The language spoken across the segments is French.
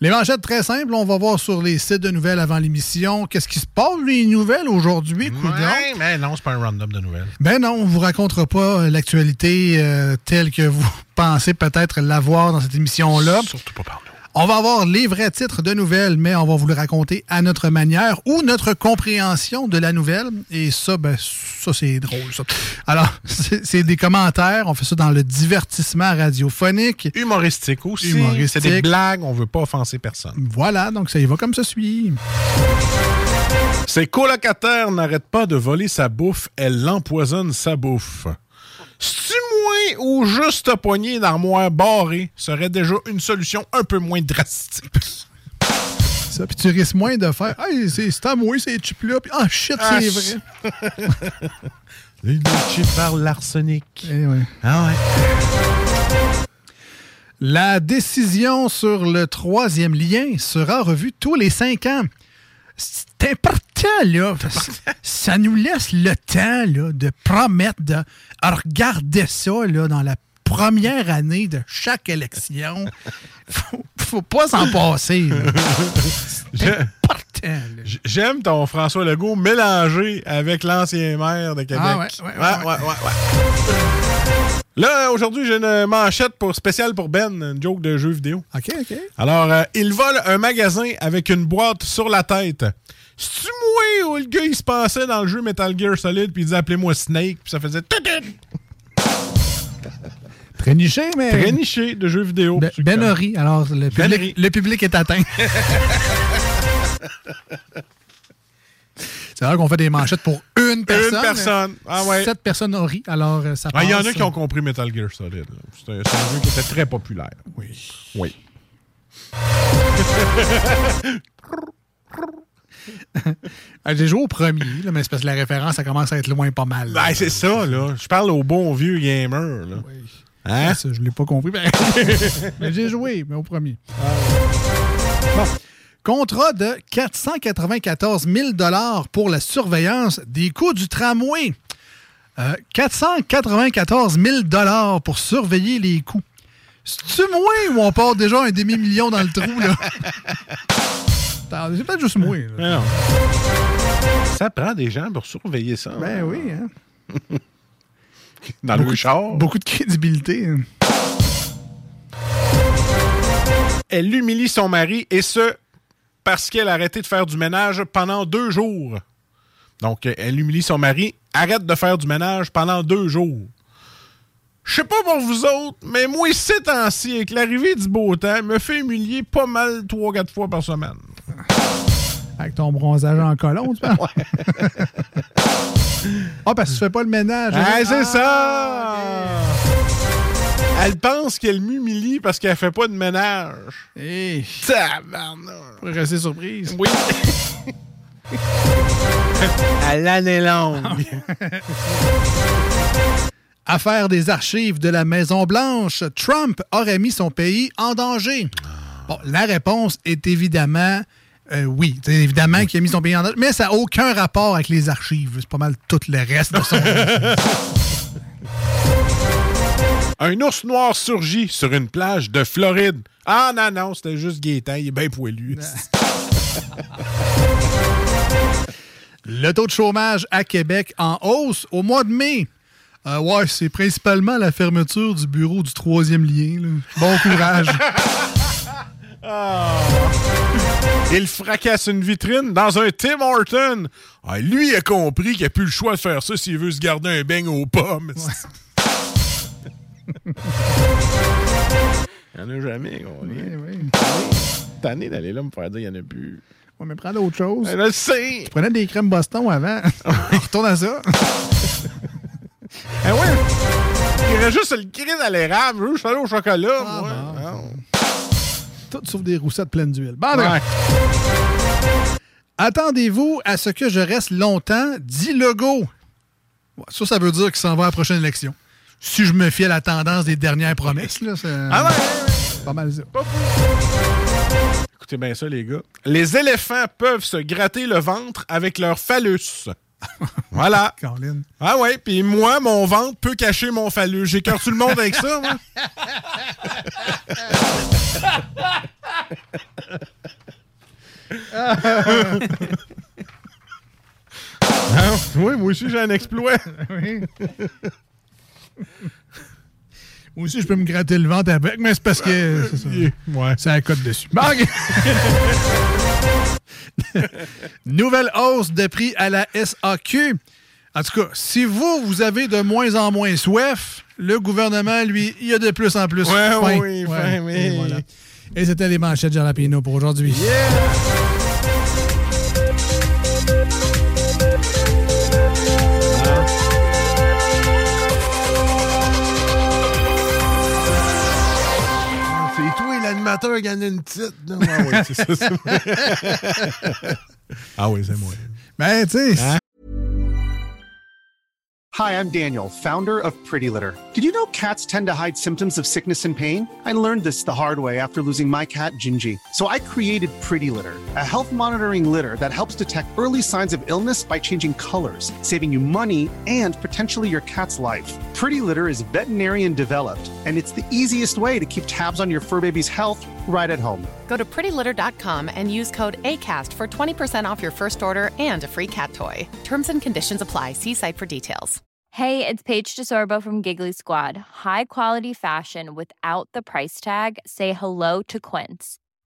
Les manchettes très simples, on va voir sur les sites de nouvelles avant l'émission. Qu'est-ce qui se passe, les nouvelles aujourd'hui, Ouais, mais non, c'est pas un random de nouvelles. Ben non, on vous racontera pas euh, l'actualité euh, telle que vous pensez peut-être l'avoir dans cette émission-là. Surtout pas par nous. On va avoir les vrais titres de nouvelles, mais on va vous le raconter à notre manière ou notre compréhension de la nouvelle. Et ça, ben, ça, c'est drôle, ça. Alors, c'est des commentaires. On fait ça dans le divertissement radiophonique. Humoristique aussi. Humoristique. C'est des blagues, on veut pas offenser personne. Voilà, donc ça y va comme ça suit. Ses colocataires n'arrêtent pas de voler sa bouffe, elle l'empoisonne sa bouffe. Ou juste poignée d'armoire barrée serait déjà une solution un peu moins drastique. Ça, puis tu risques moins de faire Hey, c'est c'est à moi, ces chips-là. Puis, ah, shit, Ah, c'est vrai. Les chips par l'arsenic. Eh ouais. Ah ouais. La décision sur le troisième lien sera revue tous les cinq ans. C'est important, là. Ça nous laisse le temps là, de promettre de regarder ça là, dans la première année de chaque élection. Faut, faut pas s'en passer. là. J'ai- Important, là. j- J'aime ton François Legault mélangé avec l'ancien maire de Québec. Ah ouais, ouais, ouais, ouais, ouais. Là, aujourd'hui, j'ai une manchette pour, spéciale pour Ben, une joke de jeu vidéo. OK, OK. Alors, euh, il vole un magasin avec une boîte sur la tête. C'est-tu moi ou le gars, il se passait dans le jeu Metal Gear Solid, puis il disait appelez-moi Snake, puis ça faisait. Très niché, mais. très niché de jeux vidéo. Ben, ben. Alors, le public, le public est atteint. C'est vrai qu'on fait des manchettes pour une personne. Une personne. Ah ouais. Sept personnes ont ri. Alors, euh, ça Ah, Il y en a passe. qui ont compris Metal Gear Solid. C'est un, jeu qui était très populaire. Oui. Oui. Ah, J'ai joué au premier, là, mais c'est parce que la référence, ça commence à être loin pas mal. Ben, c'est ça, là. Je parle au bon vieux gamer, là. Hein? Ça, je l'ai pas compris. ben- mais j'ai joué, mais au premier. Ah Bon. Contrat de 494 000 pour la surveillance des coûts du tramway. Euh, 494 000 pour surveiller les coûts. C'est-tu moins ou on part déjà un demi-million dans le trou, là? C'est peut-être juste moi. là. Mais non. Ça prend des gens pour surveiller ça. Ben oui, hein? Dans le char. Beaucoup de crédibilité. Elle humilie son mari et ce, parce qu'elle a arrêté de faire du ménage pendant deux jours. Donc, elle humilie son mari, arrête de faire du ménage pendant deux jours. Je sais pas pour vous autres, mais moi, ces temps-ci, avec l'arrivée du beau temps, me fait humilier pas mal trois, quatre fois par semaine. Avec ton bronzage en colon, tu penses? Ah, parce que tu fais pas le ménage. hein? Ah, c'est ça! Ah, Elle pense qu'elle m'humilie parce qu'elle fait pas de ménage. ok. Hey, Tabarnak! pour rester surprise. Oui. à l'année longue. Affaire des archives de la Maison-Blanche, Trump aurait mis son pays en danger. Bon, la réponse est évidemment euh, oui. C'est évidemment qu'il a mis son pays en danger, mais ça n'a aucun rapport avec les archives. C'est pas mal tout le reste de son. Un ours noir surgit sur une plage de Floride. Ah non, non, c'était juste Gaétan, il est bien poilu. Le taux de chômage à Québec en hausse au mois de mai. Euh, ouais, c'est principalement la fermeture du bureau du troisième lien. là. Bon courage. Il fracasse une vitrine dans un Tim Horton. Ah, lui a compris qu'il a plus le choix de faire ça s'il veut se garder un beigne aux pommes. Il n'y en a jamais. On Oui, oui. tanné d'aller là me faire dire qu'il n'y en a plus. Ouais, mais prends d'autres choses. Je le sais. Tu prenais des crèmes Boston avant. Retourne à ça. Ah ouais. Il reste juste le cri à l'érable. Je juste aller au chocolat. Ah, moi. Non. Tout sauf des roussettes pleines d'huile. Bon, Ouais. d'accord. Attendez-vous à ce que je reste longtemps, dit Legault. Ouais, ça, ça veut dire qu'il s'en va à la prochaine élection. Si je me fie à la tendance des dernières promesses, là, c'est Ah ouais, ouais, ouais. pas mal ça. Écoutez bien ça, les gars. Les éléphants peuvent se gratter le ventre avec leur phallus. voilà. Caroline. Ah ouais, puis moi, mon ventre peut cacher mon phallus. J'écarte tout le monde avec ça, moi. Ah, oui, moi aussi, j'ai un exploit. Oui. Moi aussi, je peux me gratter le ventre avec, mais c'est parce que c'est ça. Ouais. C'est la cote dessus. Ok. Nouvelle hausse de prix à la SAQ. En tout cas, si vous, vous avez de moins en moins soif, le gouvernement, lui, il a de plus en plus Ouais, faim. oui, faim, oui. Et, voilà. Et c'était les manchettes Jalapino pour aujourd'hui. Toi et l'animateur qui en une petite. là. Ah oui, c'est ça. c'est- ah oui, c'est moi. Ben, tu sais, Hein? Hi, I'm Daniel, founder of Pretty Litter. Did you know cats tend to hide symptoms of sickness and pain? I learned this the hard way after losing my cat, Gingy. So I created Pretty Litter, a health monitoring litter that helps detect early signs of illness by changing colors, saving you money and potentially your cat's life. Pretty Litter is veterinarian developed, and it's the easiest way to keep tabs on your fur baby's health right at home. Go to prettylitter.com and use code ACAST for 20% off your first order and a free cat toy. Terms and conditions apply. See site for details. Hey, it's Paige DeSorbo from Giggly Squad. High quality fashion without the price tag. Say hello to Quince.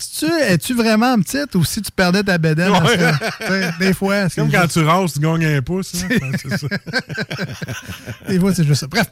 Es-tu, es-tu vraiment petite ou si tu perdais ta bédaine? Ouais. parce que, des fois, c'est Comme quand tu rases, tu gagnes un pouce. hein. C'est ça. des fois, c'est juste ça. Bref.